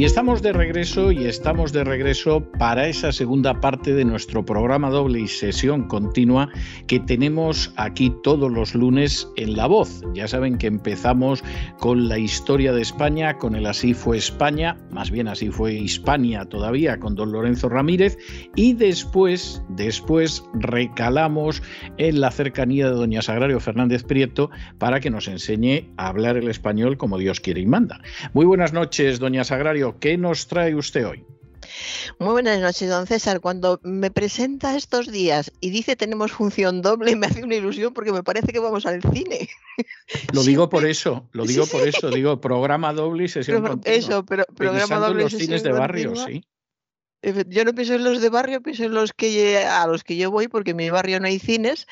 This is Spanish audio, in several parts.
Y estamos de regreso y estamos de regreso para esa segunda parte de nuestro programa doble y sesión continua que tenemos aquí todos los lunes en La Voz. Ya saben que empezamos con la historia de España, con el Así fue España, más bien así fue Hispania todavía con don Lorenzo Ramírez y después, después recalamos en la cercanía de doña Sagrario Fernández Prieto para que nos enseñe a hablar el español como Dios quiere y manda. Muy buenas noches, doña Sagrario. ¿Qué nos trae usted hoy? Muy buenas noches, don César. Cuando me presenta estos días y dice tenemos función doble, me hace una ilusión porque me parece que vamos al cine. Lo digo por eso, lo digo por eso, digo programa doble y sesión continua. Eso, pero programa doble y los cines de barrio, sí. Yo no pienso en los de barrio, pienso en los que a los que yo voy porque en mi barrio no hay cines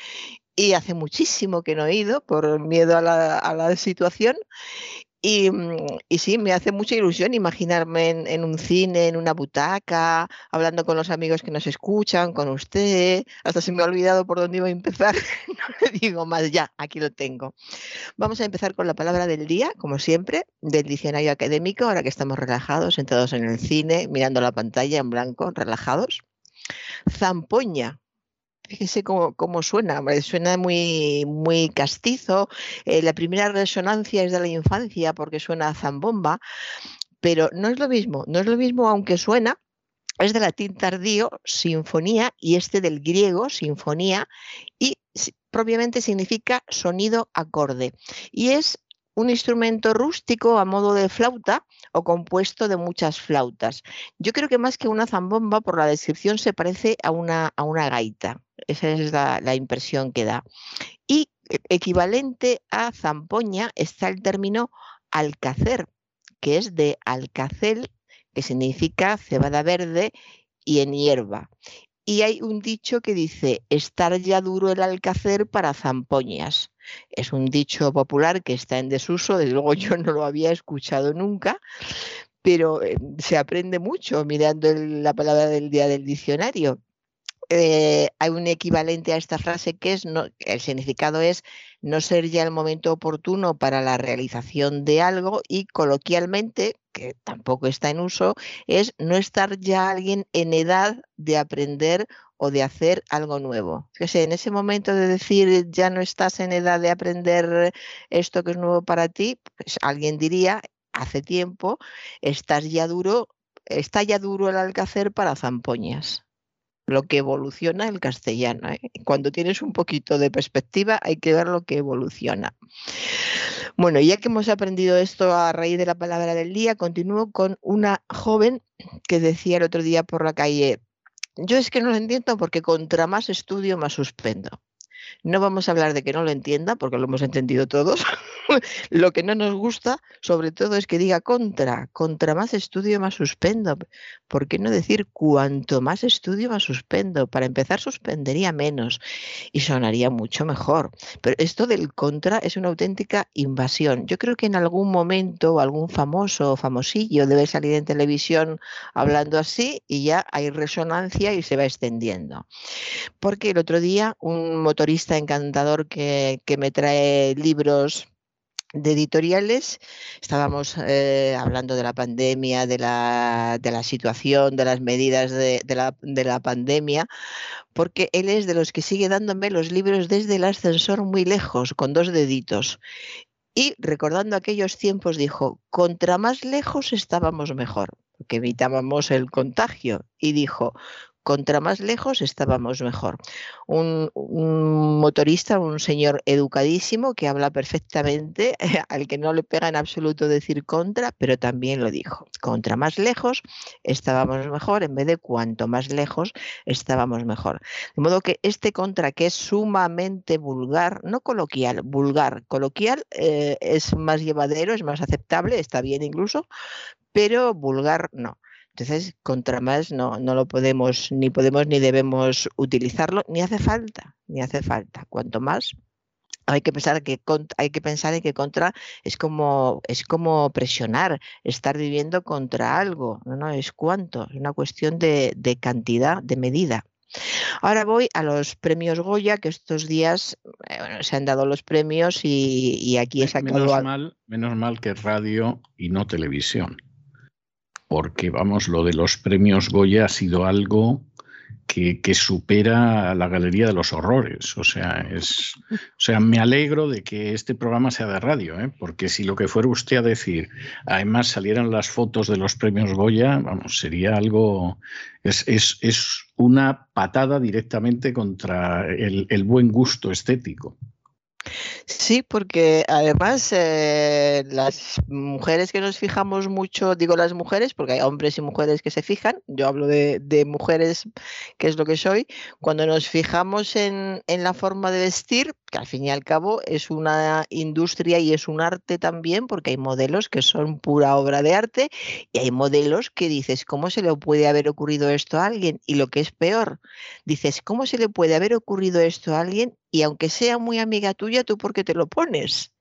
y hace muchísimo que no he ido por miedo a la, a la situación Mm, y, sí, me hace mucha ilusión imaginarme en, un cine, en una butaca, hablando con los amigos que nos escuchan, con usted. Hasta se me ha olvidado por dónde iba a empezar. no le digo más, ya, aquí lo tengo. Vamos a empezar con la palabra del día, como siempre, del diccionario académico, ahora que estamos relajados, sentados en el cine, mirando la pantalla en blanco, relajados. Zampoña, Fíjese cómo, suena, suena muy, muy castizo. Eh, la primera resonancia es de la infancia porque suena a zambomba, pero no es lo mismo, no es lo mismo aunque suena. Es de latín tardío, sinfonía, y este del griego, sinfonía, y propiamente significa sonido acorde. Y es un instrumento rústico a modo de flauta o compuesto de muchas flautas. Yo creo que más que una zambomba, por la descripción, se parece a una, a una gaita. Esa es la, impresión que da. Y equivalente a zampoña está el término alcacer, que es de alcacel, que significa cebada verde y en hierba. Y hay un dicho que dice, estar ya duro el alcacer para zampoñas. Es un dicho popular que está en desuso, desde luego yo no lo había escuchado nunca, pero eh, se aprende mucho mirando la palabra del día del diccionario. Eh, hay un equivalente a esta frase que es, no, el significado es no ser ya el momento oportuno para la realización de algo y coloquialmente, que tampoco está en uso, es no estar ya alguien en edad de aprender o de hacer algo nuevo. En ese momento de decir ya no estás en edad de aprender esto que es nuevo para ti, pues alguien diría, hace tiempo, estás ya duro, está ya duro el alcacer para zampoñas lo que evoluciona el castellano. ¿eh? Cuando tienes un poquito de perspectiva hay que ver lo que evoluciona. Bueno, ya que hemos aprendido esto a raíz de la palabra del día, continúo con una joven que decía el otro día por la calle, yo es que no lo entiendo porque contra más estudio, más suspendo. No vamos a hablar de que no lo entienda, porque lo hemos entendido todos. lo que no nos gusta, sobre todo, es que diga contra. Contra más estudio, más suspendo. ¿Por qué no decir cuanto más estudio, más suspendo? Para empezar, suspendería menos y sonaría mucho mejor. Pero esto del contra es una auténtica invasión. Yo creo que en algún momento algún famoso o famosillo debe salir en televisión hablando así y ya hay resonancia y se va extendiendo. Porque el otro día un motorista encantador que, me trae libros de editoriales. Estábamos eh, hablando de la pandemia, de la, de la, situación, de las medidas de, la, de, la, pandemia, porque él es de los que sigue dándome los libros desde el ascensor muy lejos, con dos deditos. Y recordando aquellos tiempos dijo, contra más lejos estábamos mejor, porque evitábamos el contagio. Y dijo, contra más lejos estábamos mejor. Un, motorista, un señor educadísimo que habla perfectamente, al que no le pega en absoluto decir contra, pero también lo dijo. Contra más lejos estábamos mejor en vez de cuanto más lejos estábamos mejor. De modo que este contra, que es sumamente vulgar, no coloquial, vulgar, coloquial eh, es más llevadero, es más aceptable, está bien incluso, pero vulgar no. Entonces, contra más no, no lo podemos, ni podemos ni debemos utilizarlo, ni hace falta, ni hace falta. Cuanto más, hay que pensar que hay que pensar en que contra es como es como presionar, estar viviendo contra algo, no, no es cuánto, es una cuestión de, cantidad, de medida. Ahora voy a los premios Goya, que estos días eh, se han dado los premios y, aquí he sacado. Menos mal, menos mal que radio y no televisión porque vamos, lo de los premios Goya ha sido algo que, supera la galería de los horrores. O sea, es, o sea, me alegro de que este programa sea de radio, ¿eh? porque si lo que fuera usted a decir, además salieran las fotos de los premios Goya, vamos, sería algo, es, es, una patada directamente contra el buen gusto estético. Sí, porque además eh, las mujeres que nos fijamos mucho, digo las mujeres, porque hay hombres y mujeres que se fijan, yo hablo de, mujeres, que es lo que soy, cuando nos fijamos en, en, la forma de vestir, que al fin y al cabo es una industria y es un arte también, porque hay modelos que son pura obra de arte y hay modelos que dices, ¿cómo se le puede haber ocurrido esto a alguien? Y lo que es peor, dices, ¿cómo se le puede haber ocurrido esto a alguien y aunque sea muy amiga tuya, ¿tú por qué te lo pones?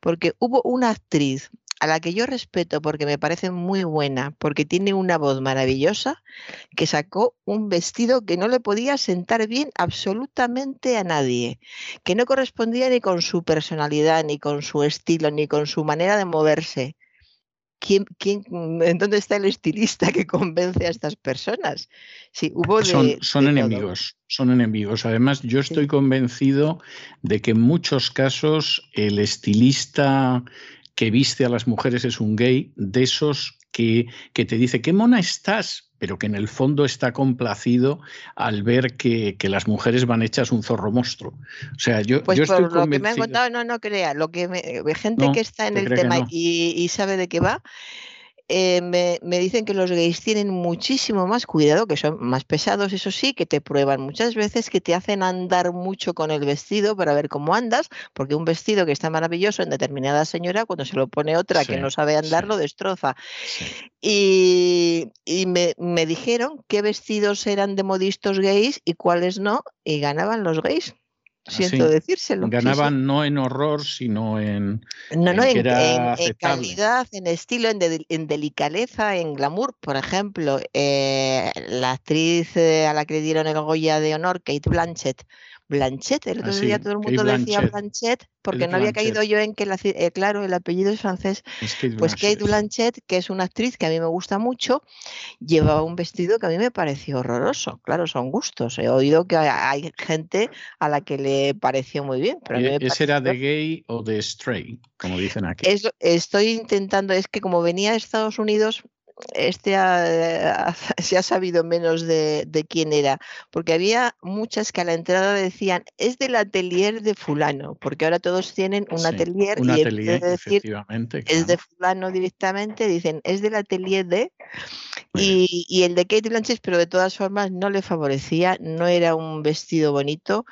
Porque hubo una actriz a la que yo respeto porque me parece muy buena, porque tiene una voz maravillosa, que sacó un vestido que no le podía sentar bien absolutamente a nadie, que no correspondía ni con su personalidad, ni con su estilo, ni con su manera de moverse. ¿Quién, quién, ¿En dónde está el estilista que convence a estas personas? Sí, hubo son, son enemigos, son enemigos. Además, yo estoy convencido de que en muchos casos el estilista que viste a las mujeres es un gay, de esos que, que te dice, qué mona estás, pero que en el fondo está complacido al ver que, las mujeres van hechas un zorro monstruo. O sea, yo, pues yo estoy por lo que me han contado, no, no crea, lo que me, gente que está en el tema y, y, sabe de qué va, eh, me, dicen que los gays tienen muchísimo más cuidado, que son más pesados, eso sí, que te prueban muchas veces, que te hacen andar mucho con el vestido para ver cómo andas, porque un vestido que está maravilloso en determinada señora, cuando se lo pone otra que no sabe andar, lo destroza. Y, me, me dijeron qué vestidos eran de modistos gays y cuáles no, y ganaban los gays. Siento decírselo. Ganaban no en horror, sino en. No, no, en, calidad, en estilo, en, delicadeza, en glamour. Por ejemplo, eh, la actriz eh, a la que le dieron el Goya de honor, Kate Blanchett, Blanchett, el otro ah, día todo el mundo decía Blanchett, porque no había caído yo en que, la, eh, claro, el apellido es francés. pues Kate Blanchett, que es una actriz que a mí me gusta mucho, llevaba un vestido que a mí me pareció horroroso. Claro, son gustos. He oído que hay gente a la que le pareció muy bien. Pero ¿Ese era de gay o de straight, como dicen aquí? estoy intentando, es que como venía de Estados Unidos, este se ha sabido menos de, quién era, porque había muchas que a la entrada decían, es del atelier de fulano, porque ahora todos tienen un atelier y atelier, decir, es de fulano directamente, dicen, es del atelier de... Y, y, el de Kate Blanchett, pero de todas formas no le favorecía, no era un vestido bonito,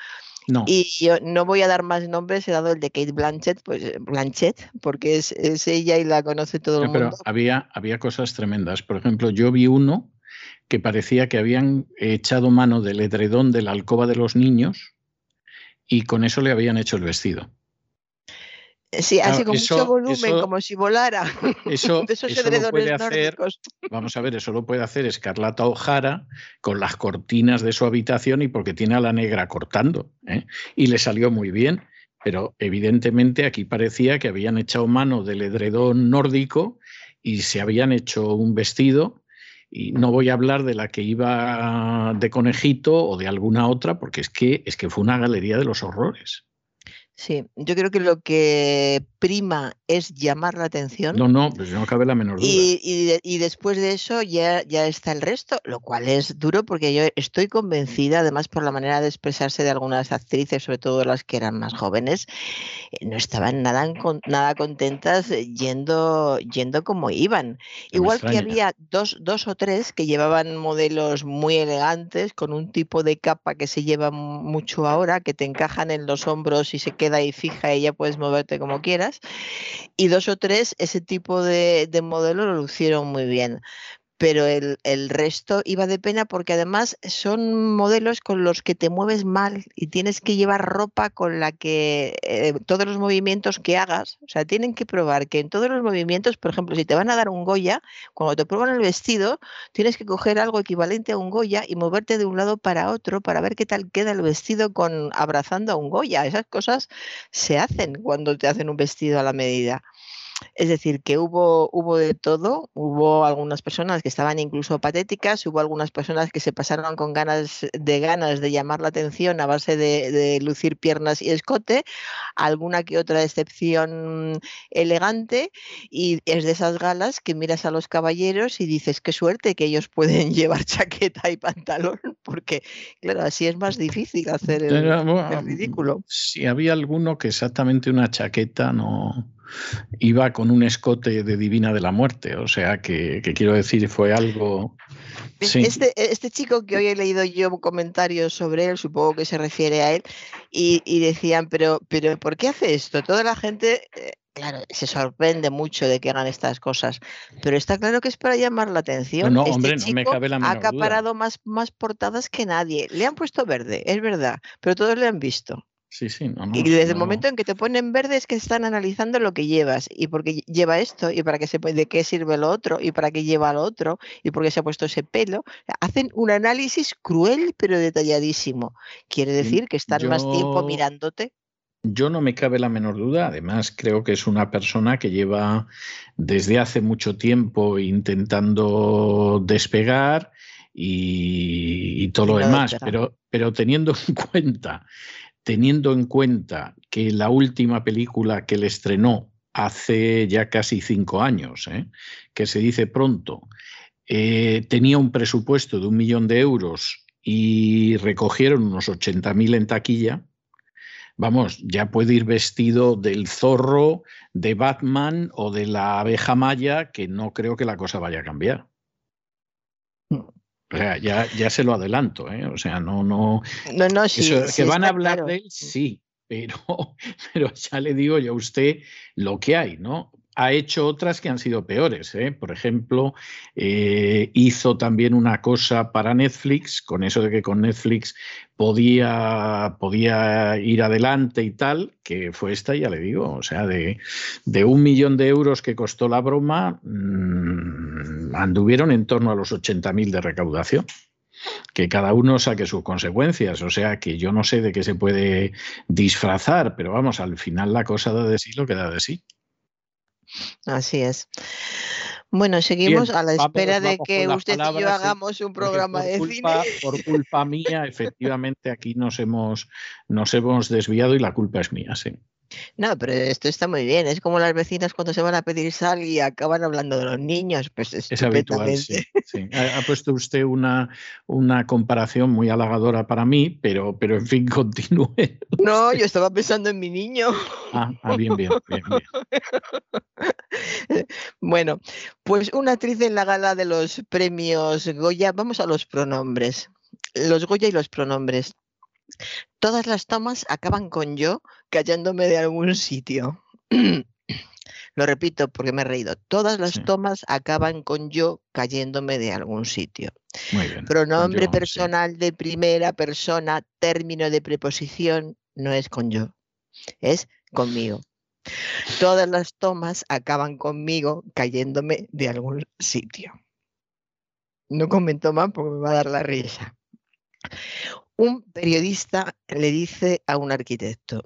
y yo no voy a dar más nombres, he dado el de Kate Blanchett, pues eh, Blanchett, porque es, ella y la conoce todo el mundo. Pero había, había cosas tremendas. Por ejemplo, yo vi uno que parecía que habían echado mano del edredón de la alcoba de los niños y con eso le habían hecho el vestido. Sí, así con mucho volumen, como si volara. Eso, lo puede hacer, vamos a ver, eso lo puede hacer Escarlata O'Hara con las cortinas de su habitación y porque tiene a la negra cortando. ¿eh? Y le salió muy bien, pero evidentemente aquí parecía que habían echado mano del edredón nórdico y se habían hecho un vestido. Y no voy a hablar de la que iba de conejito o de alguna otra, porque es que, es que fue una galería de los horrores. Sí, yo creo que lo que prima es llamar la atención. No, no, pues no cabe la menor duda. Y, después de eso ya, ya está el resto, lo cual es duro porque yo estoy convencida, además por la manera de expresarse de algunas actrices, sobre todo las que eran más jóvenes, eh, no estaban nada, nada contentas yendo, yendo como iban. Igual que había dos, dos o tres que llevaban modelos muy elegantes, con un tipo de capa que se lleva mucho ahora, que te encajan en los hombros y se queda ahí fija y ya puedes moverte como quieras. Y dos o tres, ese tipo de, de modelo lo lucieron muy bien pero el, resto iba de pena porque además son modelos con los que te mueves mal y tienes que llevar ropa con la que eh, todos los movimientos que hagas, o sea, tienen que probar que en todos los movimientos, por ejemplo, si te van a dar un Goya, cuando te prueban el vestido, tienes que coger algo equivalente a un Goya y moverte de un lado para otro para ver qué tal queda el vestido con abrazando a un Goya. Esas cosas se hacen cuando te hacen un vestido a la medida. Es decir, que hubo, hubo de todo, hubo algunas personas que estaban incluso patéticas, hubo algunas personas que se pasaron con ganas de ganas de llamar la atención a base de, lucir piernas y escote, alguna que otra excepción elegante, y es de esas galas que miras a los caballeros y dices qué suerte que ellos pueden llevar chaqueta y pantalón, porque claro, así es más difícil hacer el, el ridículo. Si había alguno que exactamente una chaqueta no iba con un escote de Divina de la Muerte, o sea que, quiero decir, fue algo... Este, este, chico que hoy he leído yo comentarios sobre él, supongo que se refiere a él, y, decían, pero, pero ¿por qué hace esto? Toda la gente... Eh, claro, se sorprende mucho de que hagan estas cosas, pero está claro que es para llamar la atención. No, este hombre, no me cabe la Ha acaparado más, más portadas que nadie. Le han puesto verde, es verdad, pero todos le han visto. Sí, sí, y desde el momento en que te ponen verde es que están analizando lo que llevas y por qué lleva esto y para qué se de qué sirve lo otro y para qué lleva lo otro y por qué se ha puesto ese pelo. Hacen un análisis cruel pero detalladísimo. Quiere decir que están más tiempo mirándote. Yo no me cabe la menor duda. Además, creo que es una persona que lleva desde hace mucho tiempo intentando despegar y, todo lo demás. Pero, pero teniendo en cuenta teniendo en cuenta que la última película que le estrenó hace ya casi cinco años, ¿eh? que se dice pronto, eh, tenía un presupuesto de un millón de euros y recogieron unos 80.000 en taquilla, vamos, ya puede ir vestido del zorro, de Batman o de la abeja maya, que no creo que la cosa vaya a cambiar. Mm. O sea, ya, ya se lo adelanto, ¿eh? O sea, no, no. No, no, sí. que van a hablar de él, sí, pero, pero ya le digo yo a usted lo que hay, ¿no? ha hecho otras que han sido peores. ¿eh? Por ejemplo, eh, hizo también una cosa para Netflix, con eso de que con Netflix podía, podía ir adelante y tal, que fue esta, ya le digo, o sea, de, un millón de euros que costó la broma, mm, anduvieron en torno a los 80.000 de recaudación que cada uno saque sus consecuencias. O sea que yo no sé de qué se puede disfrazar, pero vamos, al final la cosa da de sí lo que da de sí. Así es. Bueno, seguimos a la espera de que usted y yo hagamos un programa de cine. Por culpa mía, efectivamente, aquí nos hemos, nos hemos desviado y la culpa es mía, sí. No, pero esto está muy bien. Es como las vecinas cuando se van a pedir sal y acaban hablando de los niños. Pues es habitual. Sí, Ha, puesto usted una, una comparación muy halagadora para mí, pero, pero en fin, continúe. No, yo estaba pensando en mi niño. Ah, ah bien, bien, bien, Bueno, pues una actriz en la gala de los premios Goya. Vamos a los pronombres. Los Goya y los pronombres. Todas las tomas acaban con yo callándome de algún sitio. Lo repito porque me he reído. Todas las tomas acaban con yo cayéndome de algún sitio. Pronombre personal de primera persona, término de preposición, no es con yo, es conmigo. Todas las tomas acaban conmigo cayéndome de algún sitio. No comento más porque me va a dar la risa. Un periodista le dice a un arquitecto,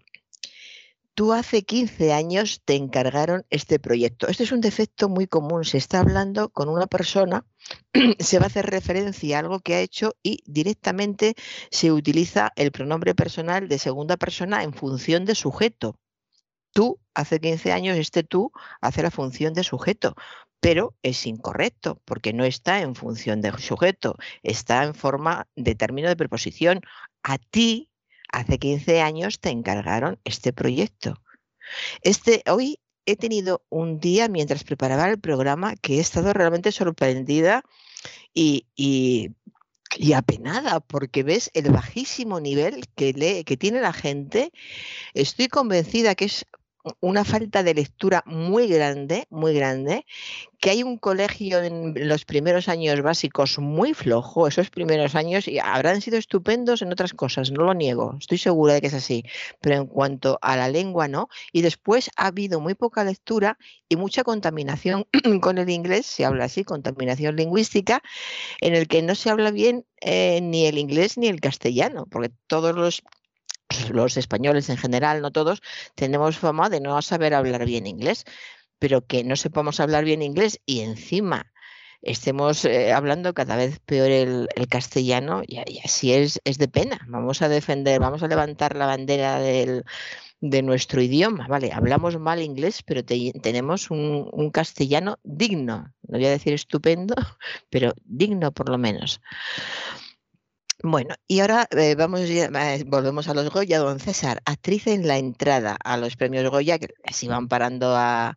tú hace 15 años te encargaron este proyecto. Este es un defecto muy común. Se está hablando con una persona, se va a hacer referencia a algo que ha hecho y directamente se utiliza el pronombre personal de segunda persona en función de sujeto. Tú, hace 15 años, este tú hace la función de sujeto, pero es incorrecto porque no está en función de sujeto, está en forma de término de preposición. A ti hace 15 años te encargaron este proyecto. Este, hoy he tenido un día mientras preparaba el programa que he estado realmente sorprendida y, apenada porque ves el bajísimo nivel que tiene la gente. Estoy convencida que es una falta de lectura muy grande, muy grande, que hay un colegio en los primeros años básicos muy flojo, esos primeros años, y habrán sido estupendos en otras cosas, no lo niego, estoy segura de que es así, pero en cuanto a la lengua no, y después ha habido muy poca lectura y mucha contaminación con el inglés, se habla así, contaminación lingüística, en el que no se habla bien eh, ni el inglés ni el castellano, porque todos los los españoles en general, no todos, tenemos fama de no saber hablar bien inglés, pero que no sepamos hablar bien inglés y encima estemos eh, hablando cada vez peor el, castellano, y, así es, es de pena. Vamos a defender, vamos a levantar la bandera del, de nuestro idioma. Vale, hablamos mal inglés, pero tenemos un, un, castellano digno. No voy a decir estupendo, pero digno por lo menos. Bueno, y ahora eh, vamos eh, volvemos a los Goya, don César, actriz en la entrada a los premios Goya, que así van parando a,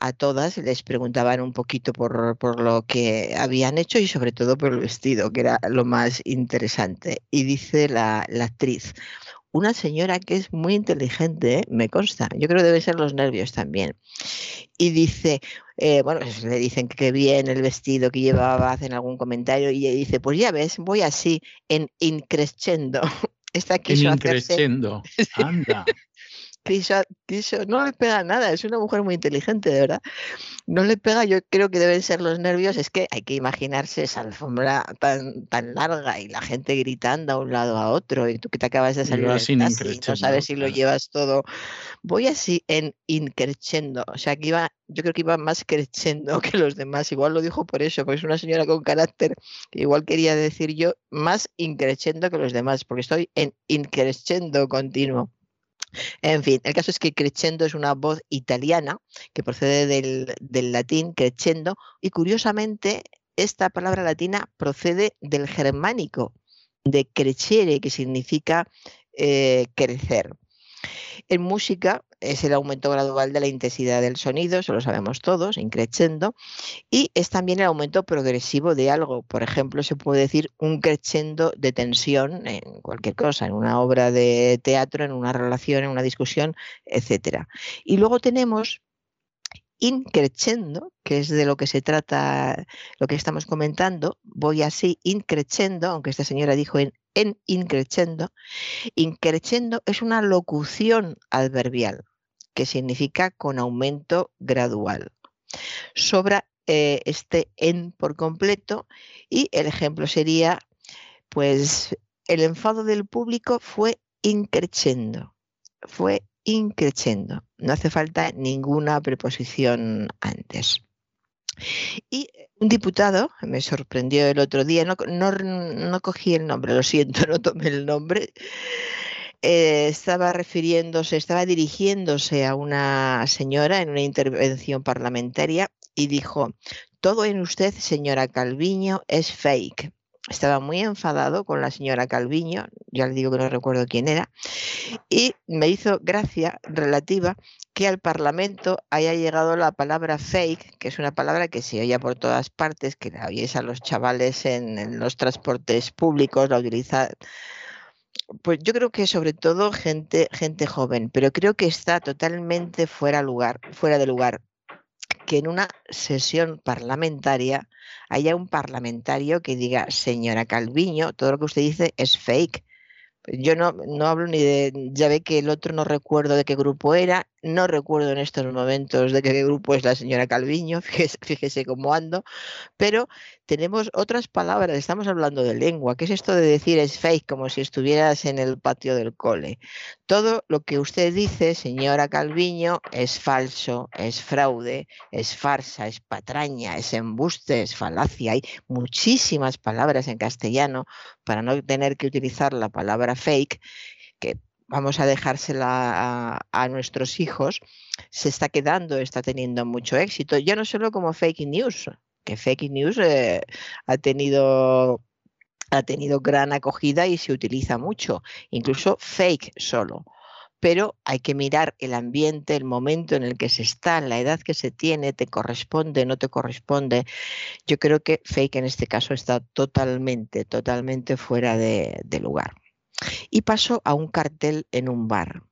a todas, les preguntaban un poquito por, por, lo que habían hecho y sobre todo por el vestido, que era lo más interesante. Y dice la, la actriz, una señora que es muy inteligente, ¿eh? me consta, yo creo que debe ser los nervios también. Y dice, eh, bueno, pues le dicen que bien el vestido que llevaba, hacen algún comentario y ella dice, pues ya ves, voy así en increscendo. Está aquí en increscendo, anda no le pega nada, es una mujer muy inteligente, de verdad. No le pega, yo creo que deben ser los nervios, es que hay que imaginarse esa alfombra tan, tan larga y la gente gritando a un lado a otro y tú que te acabas de salir taxi, no sabes si lo llevas todo. Voy así en increchendo, o sea que iba, yo creo que iba más creciendo que los demás, igual lo dijo por eso, porque es una señora con carácter, igual quería decir yo más increchendo que los demás, porque estoy en increchendo continuo. En fin, el caso es que crescendo es una voz italiana que procede del, latín crescendo y curiosamente esta palabra latina procede del germánico, de crescere, que significa eh, crecer. En música es el aumento gradual de la intensidad del sonido, eso lo sabemos todos, increciendo, y es también el aumento progresivo de algo. Por ejemplo, se puede decir un crescendo de tensión en cualquier cosa, en una obra de teatro, en una relación, en una discusión, etc. Y luego tenemos increciendo, que es de lo que se trata, lo que estamos comentando, voy así increciendo, aunque esta señora dijo en, en increciendo, increciendo es una locución adverbial, que significa con aumento gradual. Sobra eh, este en por completo y el ejemplo sería, pues el enfado del público fue increciendo, fue increciendo. No hace falta ninguna preposición antes. Y un diputado, me sorprendió el otro día, no, no, cogí el nombre, lo siento, no tomé el nombre, eh, estaba refiriéndose, estaba dirigiéndose a una señora en una intervención parlamentaria y dijo, todo en usted, señora Calviño, es fake estaba muy enfadado con la señora Calviño, ya le digo que no recuerdo quién era, y me hizo gracia relativa que al Parlamento haya llegado la palabra fake, que es una palabra que se oye por todas partes, que la oyes a los chavales en, los transportes públicos, la utiliza pues yo creo que sobre todo gente, gente joven, pero creo que está totalmente fuera lugar, fuera de lugar que en una sesión parlamentaria haya un parlamentario que diga, señora Calviño, todo lo que usted dice es fake. Yo no, no hablo ni de, ya ve que el otro no recuerdo de qué grupo era, no recuerdo en estos momentos de qué grupo es la señora Calviño, fíjese, cómo ando, pero tenemos otras palabras, estamos hablando de lengua, ¿qué es esto de decir es fake como si estuvieras en el patio del cole? Todo lo que usted dice, señora Calviño, es falso, es fraude, es farsa, es patraña, es embuste, es falacia. Hay muchísimas palabras en castellano para no tener que utilizar la palabra fake que vamos a dejársela a, nuestros hijos, se está quedando, está teniendo mucho éxito, ya no solo como fake news, que fake news eh, ha tenido ha tenido gran acogida y se utiliza mucho, incluso fake solo. Pero hay que mirar el ambiente, el momento en el que se está, la edad que se tiene, te corresponde, no te corresponde. Yo creo que fake en este caso está totalmente, totalmente fuera de lugar y pasó a un cartel en un bar.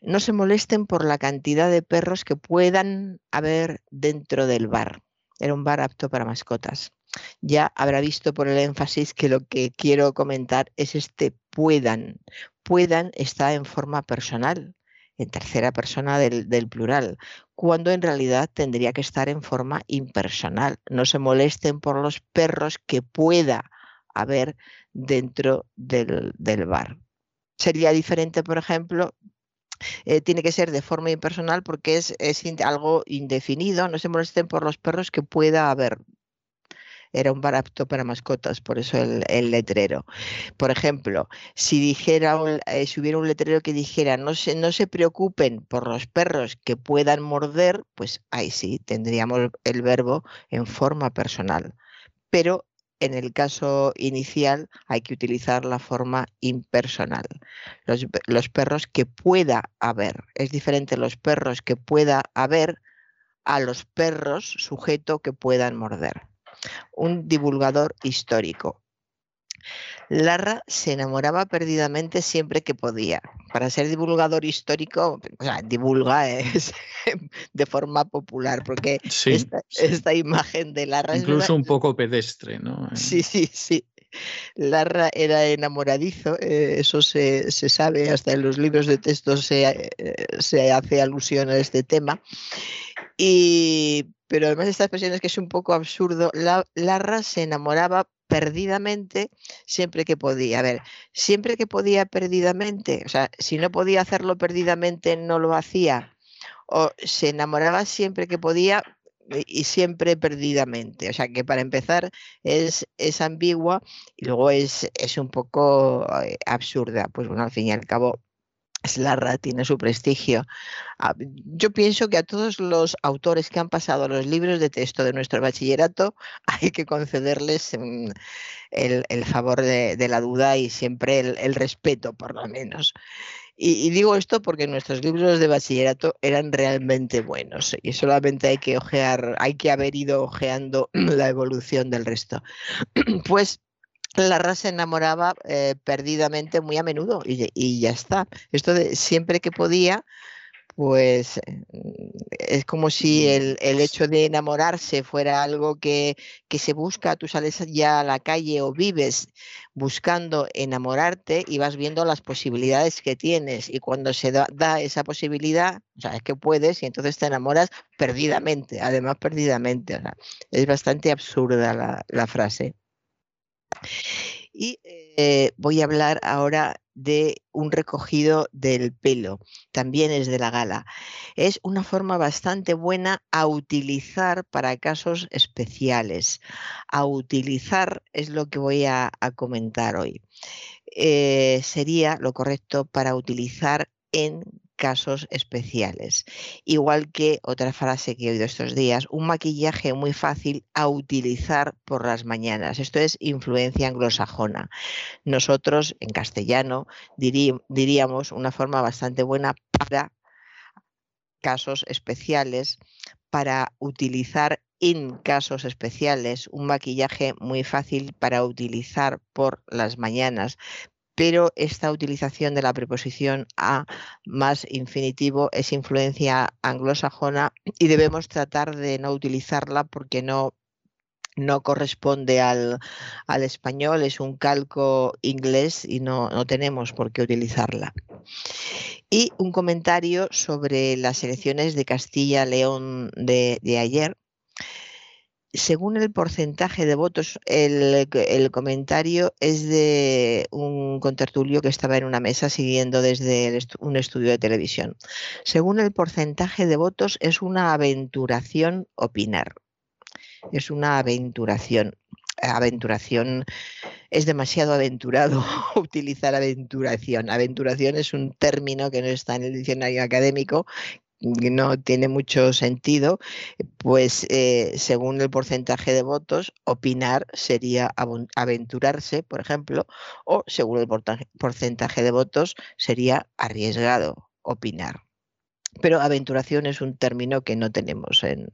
No se molesten por la cantidad de perros que puedan haber dentro del bar. Era un bar apto para mascotas. Ya habrá visto por el énfasis que lo que quiero comentar es este puedan. Puedan está en forma personal, en tercera persona del, del, plural, cuando en realidad tendría que estar en forma impersonal. No se molesten por los perros que pueda haber dentro del, bar. Sería diferente, por ejemplo, eh, tiene que ser de forma impersonal porque es, algo indefinido, no se molesten por los perros que pueda haber. Era un bar apto para mascotas, por eso el, letrero. Por ejemplo, si dijera eh, si hubiera un letrero que dijera no se, no se preocupen por los perros que puedan morder, pues ahí sí, tendríamos el verbo en forma personal. Pero en el caso inicial hay que utilizar la forma impersonal. Los, perros que pueda haber. Es diferente los perros que pueda haber a los perros sujeto que puedan morder. Un divulgador histórico. Larra se enamoraba perdidamente siempre que podía. Para ser divulgador histórico, o sea, divulga es de forma popular, porque esta, imagen de Larra Incluso un poco pedestre, ¿no? Sí, sí, sí. Larra era enamoradizo, eh, eso se, sabe, hasta en los libros de texto se, eh, se hace alusión a este tema. Y, pero además esta expresión es que es un poco absurdo. La, Larra se enamoraba perdidamente siempre que podía. A ver, siempre que podía perdidamente, o sea, si no podía hacerlo perdidamente, no lo hacía. O se enamoraba siempre que podía y siempre perdidamente. O sea que para empezar es, es ambigua y luego es, es un poco eh, absurda. Pues bueno, al fin y al cabo Slarra tiene su prestigio. Ah, yo pienso que a todos los autores que han pasado los libros de texto de nuestro bachillerato hay que concederles mm, el, favor de, la duda y siempre el, respeto, por lo menos. Y, digo esto porque nuestros libros de bachillerato eran realmente buenos y solamente hay que ojear, hay que haber ido ojeando la evolución del resto. Pues la se enamoraba eh, perdidamente muy a menudo y, ya está. Esto de siempre que podía, pues mm, es como si el, hecho de enamorarse fuera algo que, se busca, tú sales ya a la calle o vives buscando enamorarte y vas viendo las posibilidades que tienes y cuando se da, esa posibilidad, o sea, es que puedes y entonces te enamoras perdidamente, además perdidamente. es bastante absurda la, la frase. Y eh, voy a hablar ahora de un recogido del pelo, también es de la gala. Es una forma bastante buena a utilizar para casos especiales. A utilizar es lo que voy a, comentar hoy. Eh, sería lo correcto para utilizar en casos especiales. Igual que otra frase que he oído estos días, un maquillaje muy fácil a utilizar por las mañanas. Esto es influencia anglosajona. Nosotros en castellano diríamos una forma bastante buena para casos especiales, para utilizar en casos especiales, un maquillaje muy fácil para utilizar por las mañanas, pero esta utilización de la preposición a más infinitivo es influencia anglosajona y debemos tratar de no utilizarla porque no no corresponde al, español, es un calco inglés y no, no, tenemos por qué utilizarla. Y un comentario sobre las elecciones de Castilla-León de, ayer. Según el porcentaje de votos, el, comentario es de un contertulio que estaba en una mesa siguiendo desde un estudio de televisión. Según el porcentaje de votos, es una aventuración opinar. Es una aventuración. Aventuración es demasiado aventurado utilizar aventuración. Aventuración es un término que no está en el diccionario académico, no tiene mucho sentido, pues eh, según el porcentaje de votos, opinar sería aventurarse, por ejemplo, o según el porcentaje de votos sería arriesgado opinar. Pero aventuración es un término que no tenemos en,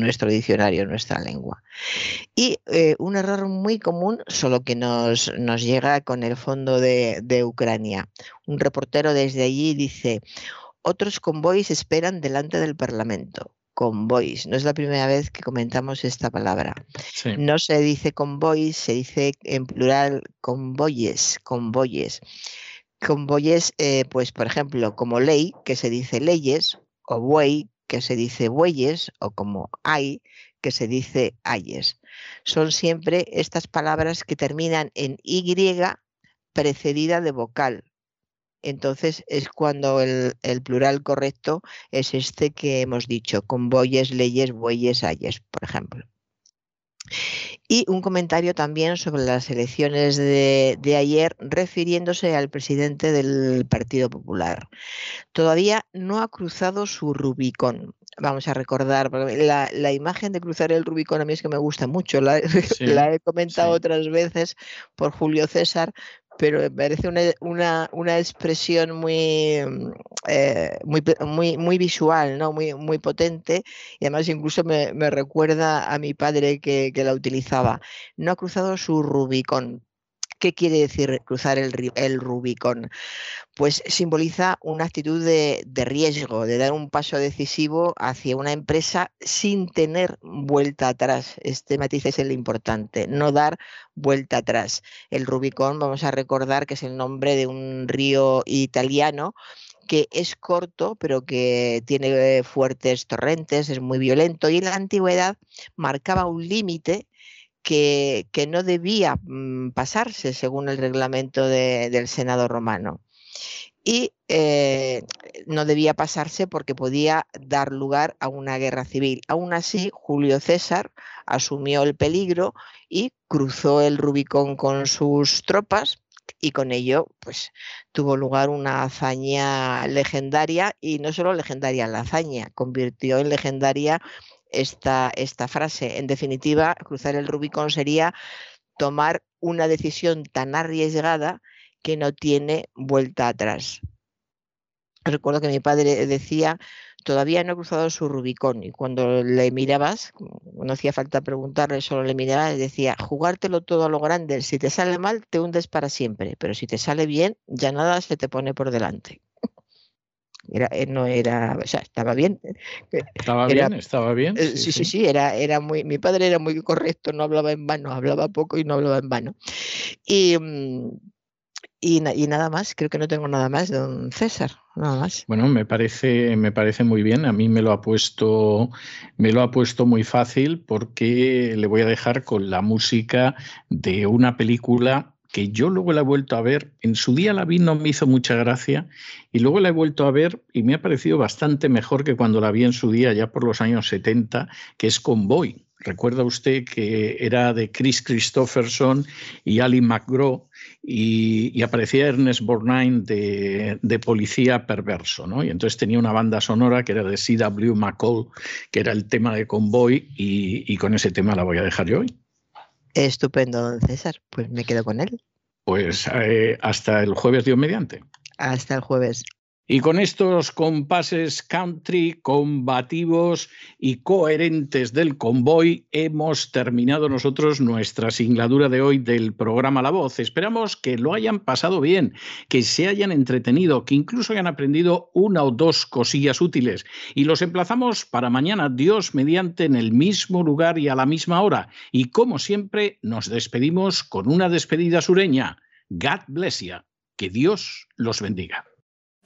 nuestro diccionario, en nuestra lengua. Y eh, un error muy común, solo que nos, llega con el fondo de, de Ucrania. Un reportero desde allí dice, otros convoys esperan delante del Parlamento convoys. No es la primera vez que comentamos esta palabra. No se dice convoys, se dice en plural convoyes, convoyes convoyes, eh, pues por ejemplo, como ley, que se dice leyes, o buey, que se dice bueyes, o como hay, que se dice ayes. Son siempre estas palabras que terminan en Y precedida de vocal. Entonces es cuando el, el plural correcto es este que hemos dicho, convoyes, leyes, bueyes, ayes, por ejemplo. Y un comentario también sobre las elecciones de, ayer refiriéndose al presidente del Partido Popular. Todavía no ha cruzado su Rubicón. Vamos a recordar, la, imagen de cruzar el Rubicón a mí es que me gusta mucho, la, he comentado otras veces por Julio César, pero me parece una, una, expresión muy, mm, eh, muy, muy, muy, visual, ¿no? muy, muy potente, y además incluso me, recuerda a mi padre que, que, la utilizaba. No ha cruzado su Rubicón. ¿Qué quiere decir cruzar el, Rubicón? Pues simboliza una actitud de, riesgo, de dar un paso decisivo hacia una empresa sin tener vuelta atrás. Este matiz es el importante, no dar vuelta atrás. El Rubicón, vamos a recordar que es el nombre de un río italiano que es corto, pero que tiene fuertes torrentes, es muy violento y en la antigüedad marcaba un límite que, no debía mm, pasarse según el reglamento del Senado romano. Y eh, no debía pasarse porque podía dar lugar a una guerra civil. Aún así, Julio César asumió el peligro y cruzó el Rubicón con sus tropas y con ello pues tuvo lugar una hazaña legendaria y no solo legendaria la hazaña, convirtió en legendaria esta, esta frase. En definitiva, cruzar el Rubicón sería tomar una decisión tan arriesgada que no tiene vuelta atrás. Recuerdo que mi padre decía, todavía no he cruzado su Rubicón y cuando le mirabas, no hacía falta preguntarle, solo le mirabas, decía, jugártelo todo a lo grande, si te sale mal te hundes para siempre, pero si te sale bien, ya nada se te pone por delante. Era, eh, no era, o sea, estaba bien. Eh, estaba bien, estaba bien. Eh, sí, sí, sí, era, era muy, mi padre era muy correcto, no hablaba en vano, hablaba poco y no hablaba en vano. Y, mm, y, y, nada más, creo que no tengo nada más, don César, nada más. Bueno, me parece, me parece muy bien. A mí me lo ha puesto, me lo ha puesto muy fácil porque le voy a dejar con la música de una película que yo luego la he vuelto a ver, en su día la vi, no me hizo mucha gracia, y luego la he vuelto a ver y me ha parecido bastante mejor que cuando la vi en su día, ya por los años 70, que es Convoy. Recuerda usted que era de Chris Christopherson y Ali McGraw y, aparecía Ernest Borgnine de, policía perverso, ¿no? Y entonces tenía una banda sonora que era de C.W. McCall, que era el tema de Convoy y, y con ese tema la voy a dejar yo hoy. Estupendo, don César. Pues me quedo con él. Pues eh, hasta el jueves, Dios mediante. Hasta el jueves. Y con estos compases country combativos y coherentes del convoy hemos terminado nosotros nuestra singladura de hoy del programa La Voz. Esperamos que lo hayan pasado bien, que se hayan entretenido, que incluso hayan aprendido una o dos cosillas útiles. Y los emplazamos para mañana, Dios mediante, en el mismo lugar y a la misma hora. Y como siempre, nos despedimos con una despedida sureña. God bless you. Que Dios los bendiga.